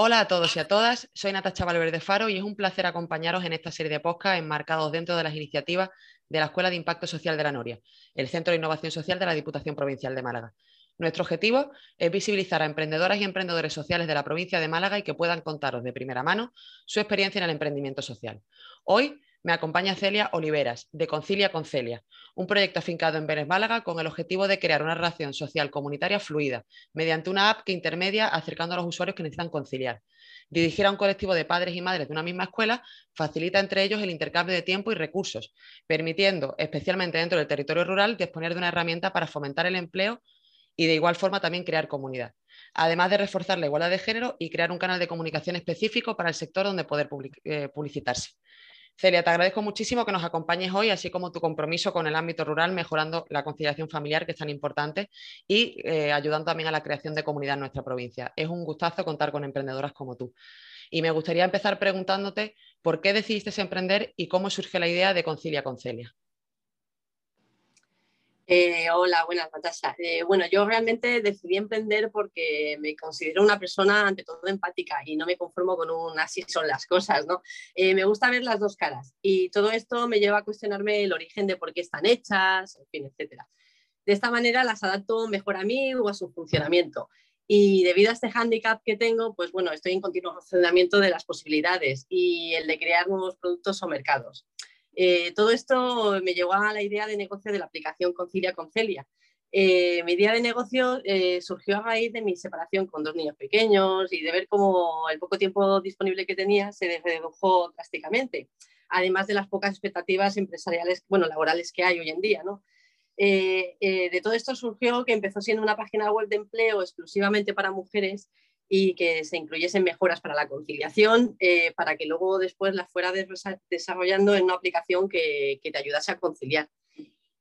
Hola a todos y a todas, soy Natacha Valverde Faro y es un placer acompañaros en esta serie de podcast enmarcados dentro de las iniciativas de la Escuela de Impacto Social de la Noria, el Centro de Innovación Social de la Diputación Provincial de Málaga. Nuestro objetivo es visibilizar a emprendedoras y emprendedores sociales de la provincia de Málaga y que puedan contaros de primera mano su experiencia en el emprendimiento social. Hoy me acompaña Celia Oliveras, de Concilia con Celia, un proyecto afincado en Vélez Málaga con el objetivo de crear una relación social comunitaria fluida, mediante una app que intermedia acercando a los usuarios que necesitan conciliar. Dirigir a un colectivo de padres y madres de una misma escuela facilita entre ellos el intercambio de tiempo y recursos, permitiendo, especialmente dentro del territorio rural, disponer de una herramienta para fomentar el empleo y de igual forma también crear comunidad además de reforzar la igualdad de género y crear un canal de comunicación específico para el sector donde poder eh, publicitarse. Celia, te agradezco muchísimo que nos acompañes hoy, así como tu compromiso con el ámbito rural, mejorando la conciliación familiar, que es tan importante, y eh, ayudando también a la creación de comunidad en nuestra provincia. Es un gustazo contar con emprendedoras como tú. Y me gustaría empezar preguntándote por qué decidiste emprender y cómo surge la idea de Concilia con Celia. Eh, hola, buenas, Natasha. Eh, bueno, yo realmente decidí emprender porque me considero una persona ante todo empática y no me conformo con un así son las cosas, ¿no? Eh, me gusta ver las dos caras y todo esto me lleva a cuestionarme el origen de por qué están hechas, en fin, etcétera. De esta manera las adapto mejor a mí o a su funcionamiento. Y debido a este hándicap que tengo, pues bueno, estoy en continuo funcionamiento de las posibilidades y el de crear nuevos productos o mercados. Eh, todo esto me llevó a la idea de negocio de la aplicación Concilia con Celia. Eh, mi idea de negocio eh, surgió a raíz de mi separación con dos niños pequeños y de ver cómo el poco tiempo disponible que tenía se redujo drásticamente, además de las pocas expectativas empresariales, bueno, laborales que hay hoy en día. ¿no? de todo esto surgió que empezó siendo una página web de empleo exclusivamente para mujeres y que se incluyesen mejoras para la conciliación, eh, para que luego después la fuera desarrollando en una aplicación que, te ayudase a conciliar.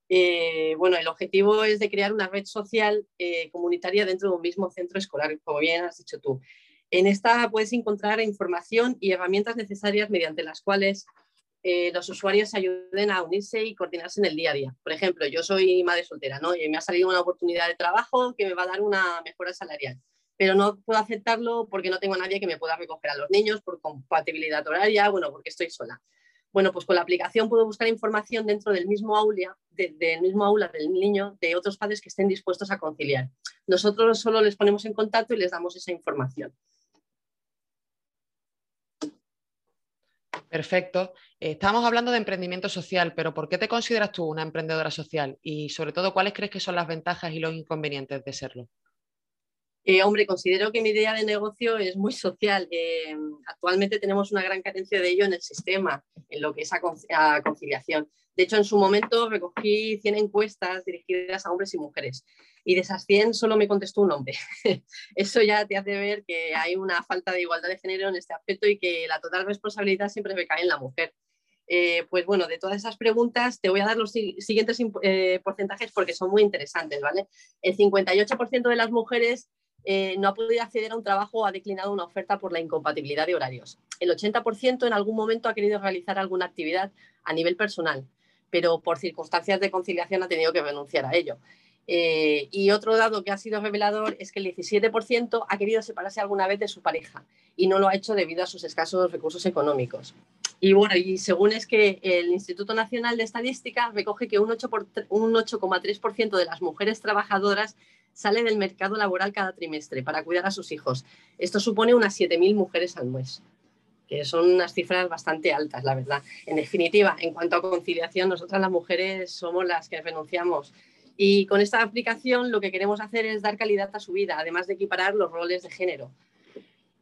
Eh, bueno, el objetivo es de crear una red social eh, comunitaria dentro de un mismo centro escolar, como bien has dicho tú. En esta puedes encontrar información y herramientas necesarias mediante las cuales los usuarios se ayuden a unirse y coordinarse en el día a día. Por ejemplo, yo soy madre soltera ¿no? y me ha salido una oportunidad de trabajo que me va a dar una mejora salarial pero no puedo aceptarlo porque no tengo a nadie que me pueda recoger a los niños por compatibilidad horaria, bueno, porque estoy sola. Bueno, pues con la aplicación puedo buscar información dentro del mismo aula, del mismo aula del niño, de otros padres que estén dispuestos a conciliar. Nosotros solo les ponemos en contacto y les damos esa información. Perfecto. Estamos hablando de emprendimiento social, pero ¿por qué te consideras tú una emprendedora social? Y sobre todo, ¿cuáles crees que son las ventajas y los inconvenientes de serlo? Eh, hombre, considero que mi idea de negocio es muy social. Eh, actualmente tenemos una gran carencia de ello en el sistema, en lo que es a, conciliación. De hecho, en su momento recogí 100 encuestas dirigidas a hombres y mujeres y de esas 100 solo me contestó un hombre. Eso ya te hace ver que hay una falta de igualdad de género en este aspecto y que la total responsabilidad siempre recae en la mujer. Eh, pues bueno, de todas esas preguntas te voy a dar los siguientes porcentajes porque son muy interesantes, ¿vale? El 58% de las mujeres eh, no ha podido acceder a un trabajo o ha declinado una oferta por la incompatibilidad de horarios. El 80% en algún momento ha querido realizar alguna actividad a nivel personal, pero por circunstancias de conciliación ha tenido que renunciar a ello. Eh, y otro dado que ha sido revelador es que el 17% ha querido separarse alguna vez de su pareja y no lo ha hecho debido a sus escasos recursos económicos. Y bueno, y según es que el Instituto Nacional de Estadística recoge que un 8,3% de las mujeres trabajadoras sale del mercado laboral cada trimestre para cuidar a sus hijos. Esto supone unas 7.000 mujeres al mes, que son unas cifras bastante altas, la verdad. En definitiva, en cuanto a conciliación, nosotras las mujeres somos las que renunciamos. Y con esta aplicación lo que queremos hacer es dar calidad a su vida, además de equiparar los roles de género.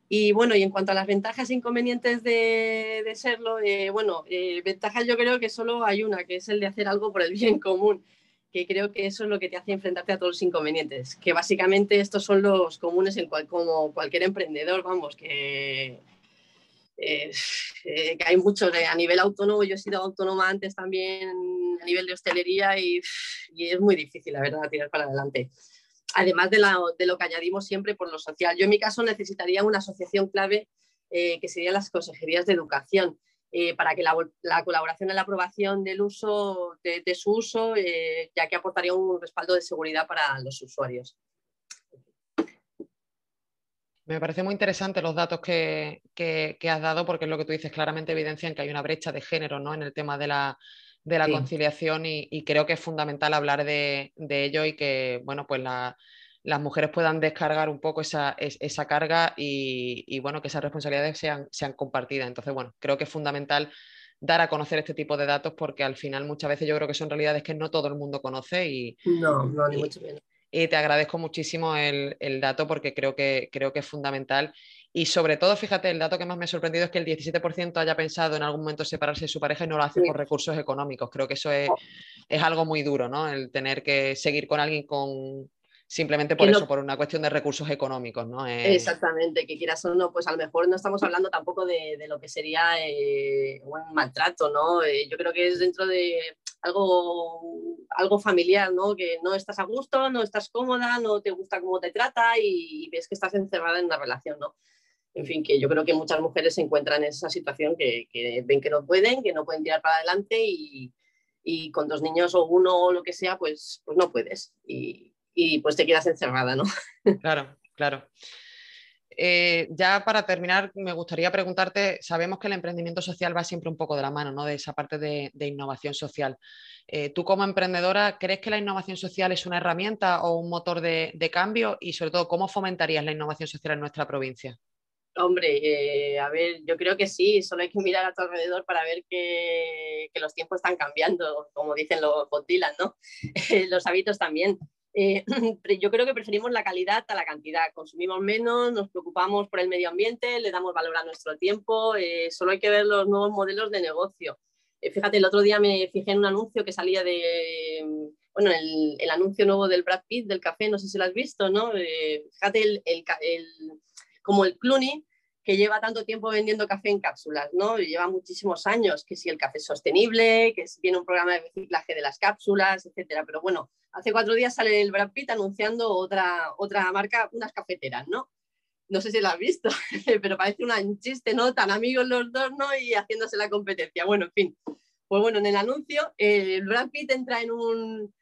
Y bueno, y en cuanto a las ventajas e inconvenientes de, serlo, eh, bueno, eh, ventajas yo creo que solo hay una, que es el de hacer algo por el bien común que creo que eso es lo que te hace enfrentarte a todos los inconvenientes, que básicamente estos son los comunes en cual, como cualquier emprendedor, vamos, que, eh, que hay muchos eh, a nivel autónomo, yo he sido autónoma antes también a nivel de hostelería y, y es muy difícil, la verdad, tirar para adelante. Además de, lo que añadimos siempre por lo social. Yo en mi caso necesitaría una asociación clave eh, que serían las consejerías de educación eh, para que la, colaboración en la aprobación del uso, de, su uso, eh, ya que aportaría un respaldo de seguridad para los usuarios. Me parece muy interesante los datos que, has dado porque es lo que tú dices, claramente evidencian que hay una brecha de género ¿no? en el tema de la, conciliación y, creo que es fundamental hablar de, ello y que bueno, pues las mujeres puedan descargar un poco esa, carga y, bueno, que esas responsabilidades sean, sean compartidas. Entonces, bueno, creo que es fundamental dar a conocer este tipo de datos porque al final muchas veces yo creo que son realidades que no todo el mundo conoce y... No, no, ni mucho menos y te agradezco muchísimo el, dato porque creo que, creo que es fundamental. Y sobre todo, fíjate, el dato que más me ha sorprendido es que el 17% haya pensado en algún momento separarse de su pareja y no lo hace por recursos económicos. Creo que eso es, oh. es, algo muy duro, ¿no? El tener que seguir con alguien con, simplemente por eso, por una cuestión de recursos económicos, ¿no? Exactamente, que quieras o no, pues a lo mejor no estamos hablando tampoco de, lo que sería eh, un maltrato, ¿no? Eh, yo creo que es dentro de algo, algo familiar, ¿no? Que no estás a gusto, no estás cómoda, no te gusta cómo te trata y, ves que estás encerrada en una relación, ¿no? En fin, que yo creo que muchas mujeres se encuentran en esa situación que, ven que no pueden, que no pueden tirar para adelante y, con dos niños o uno o lo que sea, pues, pues no puedes. Y, y pues te quedas encerrada, ¿no? Claro, claro. Eh, ya para terminar, me gustaría preguntarte, sabemos que el emprendimiento social va siempre un poco de la mano, ¿no? De esa parte de, innovación social. Eh, tú como emprendedora, ¿crees que la innovación social es una herramienta o un motor de, cambio? Y sobre todo, ¿cómo fomentarías la innovación social en nuestra provincia? Hombre, eh, a ver, yo creo que sí, solo hay que mirar a tu alrededor para ver que, los tiempos están cambiando, como dicen los botilas, ¿no? los hábitos también. Eh, yo creo que preferimos la calidad a la cantidad. Consumimos menos, nos preocupamos por el medio ambiente, le damos valor a nuestro tiempo. Eh, solo hay que ver los nuevos modelos de negocio. Eh, fíjate, el otro día me fijé en un anuncio que salía de, bueno, el, anuncio nuevo del Brad Pitt del café, no sé si lo has visto, ¿no? fíjate, el, el, como el Clooney que lleva tanto tiempo vendiendo café en cápsulas, ¿no? lleva muchísimos años, que si el café es sostenible, que si tiene un programa de reciclaje de las cápsulas, etcétera. Pero bueno, hace cuatro días sale el Brad Pitt anunciando otra, otra marca, unas cafeteras, ¿no? No sé si lo has visto, pero parece un chiste, ¿no? Tan amigos los dos, ¿no? Y haciéndose la competencia. Bueno, en fin. Pues bueno, en el anuncio, el Brad Pitt entra en un,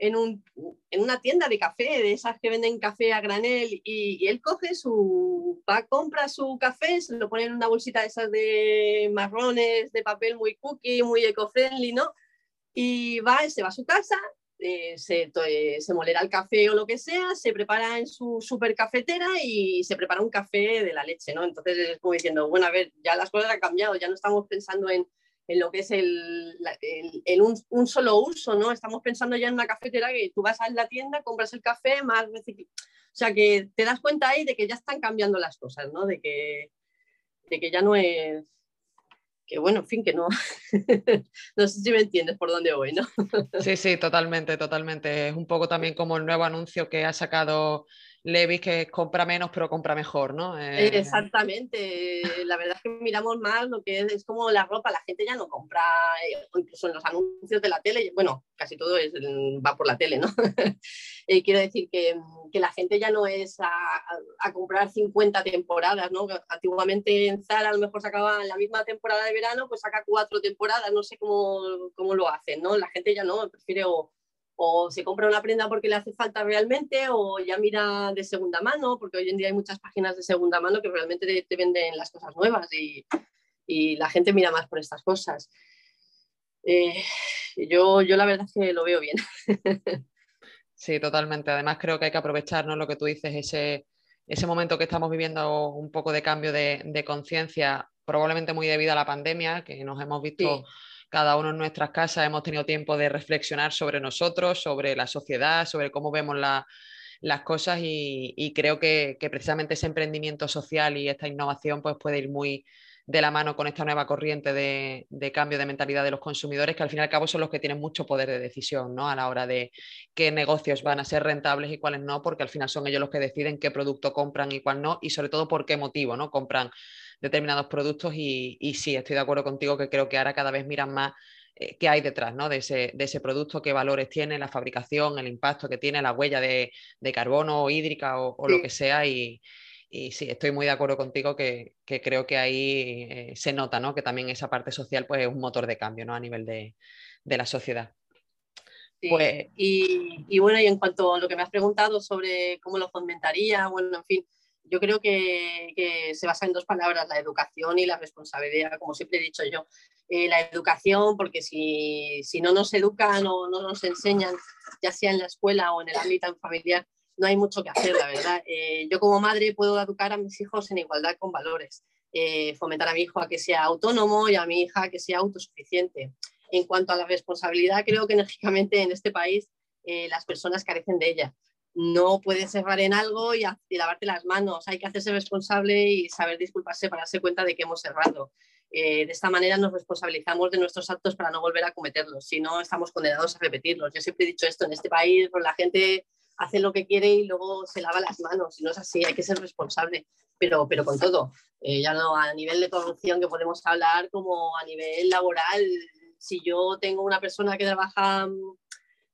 en, un, en, una tienda de café, de esas que venden café a granel, y, él coge su, va, compra su café, se lo pone en una bolsita de esas de marrones, de papel muy cookie, muy eco-friendly, ¿no? Y va, se va a su casa, eh, se, eh, se molera el café o lo que sea, se prepara en su super cafetera y se prepara un café de la leche, ¿no? Entonces es como diciendo, bueno, a ver, ya las cosas han cambiado, ya no estamos pensando en en lo que es el, un, solo uso, ¿no? Estamos pensando ya en una cafetera que tú vas a la tienda, compras el café, más O sea, que te das cuenta ahí de que ya están cambiando las cosas, ¿no? De que, de que ya no es... Que bueno, en fin, que no... no sé si me entiendes por dónde voy, ¿no? sí, sí, totalmente, totalmente. Es un poco también como el nuevo anuncio que ha sacado Levis que compra menos pero compra mejor, ¿no? Eh, Exactamente, la verdad es que miramos más lo que es, como la ropa, la gente ya no compra, eh, incluso en los anuncios de la tele, bueno, casi todo es, va por la tele, ¿no? Eh, quiero decir que, que, la gente ya no es a, a, comprar 50 temporadas, ¿no? Antiguamente en Zara a lo mejor sacaba la misma temporada de verano, pues saca cuatro temporadas, no sé cómo, cómo lo hacen, ¿no? La gente ya no, prefiere o se compra una prenda porque le hace falta realmente o ya mira de segunda mano, porque hoy en día hay muchas páginas de segunda mano que realmente te, venden las cosas nuevas y, la gente mira más por estas cosas. Eh, yo, yo la verdad es que lo veo bien. Sí, totalmente. Además creo que hay que aprovechar lo que tú dices, ese, ese momento que estamos viviendo un poco de cambio de, conciencia, probablemente muy debido a la pandemia, que nos hemos visto cada uno en nuestras casas hemos tenido tiempo de reflexionar sobre nosotros, sobre la sociedad, sobre cómo vemos las cosas y, creo que, precisamente ese emprendimiento social y esta innovación pues, puede ir muy de la mano con esta nueva corriente de, cambio de mentalidad de los consumidores, que al fin y al cabo son los que tienen mucho poder de decisión ¿no? a la hora de qué negocios van a ser rentables y cuáles no, porque al final son ellos los que deciden qué producto compran y cuál no, y sobre todo por qué motivo ¿no? compran determinados productos y, sí, estoy de acuerdo contigo que creo que ahora cada vez miran más eh, qué hay detrás ¿no? de, ese, de, ese, producto, qué valores tiene, la fabricación, el impacto que tiene, la huella de, carbono o hídrica o, lo que sea. Y, sí, estoy muy de acuerdo contigo que, creo que ahí eh, se nota ¿no? que también esa parte social pues, es un motor de cambio ¿no? a nivel de, la sociedad. Pues... Y, y, bueno, y en cuanto a lo que me has preguntado sobre cómo lo fomentaría, bueno, en fin, yo creo que, se basa en dos palabras, la educación y la responsabilidad, como siempre he dicho yo. Eh, la educación, porque si, no nos educan o no nos enseñan, ya sea en la escuela o en el ámbito familiar, no hay mucho que hacer, la verdad. Eh, yo como madre puedo educar a mis hijos en igualdad con valores, eh, fomentar a mi hijo a que sea autónomo y a mi hija a que sea autosuficiente. En cuanto a la responsabilidad, creo que enérgicamente en este país las personas carecen de ella no puedes errar en algo y, lavarte las manos. Hay que hacerse responsable y saber disculparse para darse cuenta de que hemos errado. Eh, de esta manera nos responsabilizamos de nuestros actos para no volver a cometerlos, si no estamos condenados a repetirlos. Yo siempre he dicho esto, en este país pues, la gente hace lo que quiere y luego se lava las manos, y no es así, hay que ser responsable, pero, pero con todo, eh, ya no a nivel de corrupción que podemos hablar como a nivel laboral, si yo tengo una persona que trabaja mm,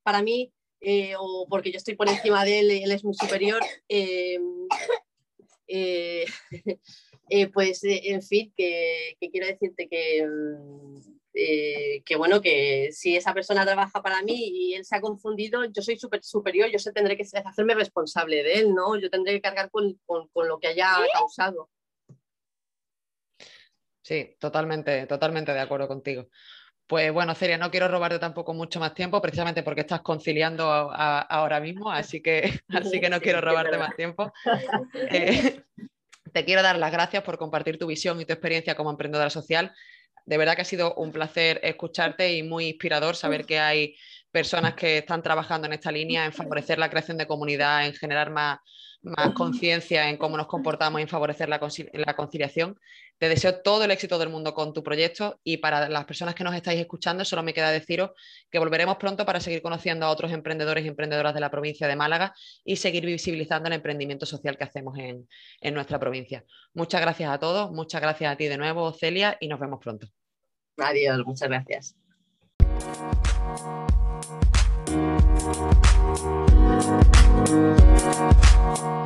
para mí, eh, o porque yo estoy por encima de él él es muy superior, eh, eh, pues en fin, que, quiero decirte que, que bueno, que si esa persona trabaja para mí y él se ha confundido, yo soy super superior, yo tendré que hacerme responsable de él, ¿no? Yo tendré que cargar con, con lo que haya causado. Sí, totalmente, totalmente de acuerdo contigo. Pues bueno, Celia, no quiero robarte tampoco mucho más tiempo, precisamente porque estás conciliando ahora mismo, así que, así que no quiero robarte más tiempo. Eh, te quiero dar las gracias por compartir tu visión y tu experiencia como emprendedora social. De verdad que ha sido un placer escucharte y muy inspirador saber que hay personas que están trabajando en esta línea, en favorecer la creación de comunidad, en generar más, más conciencia en cómo nos comportamos y en favorecer la, conciliación. Te deseo todo el éxito del mundo con tu proyecto y para las personas que nos estáis escuchando, solo me queda deciros que volveremos pronto para seguir conociendo a otros emprendedores y emprendedoras de la provincia de Málaga y seguir visibilizando el emprendimiento social que hacemos en, en nuestra provincia. Muchas gracias a todos, muchas gracias a ti de nuevo, Celia, y nos vemos pronto. Adiós, muchas gracias. Música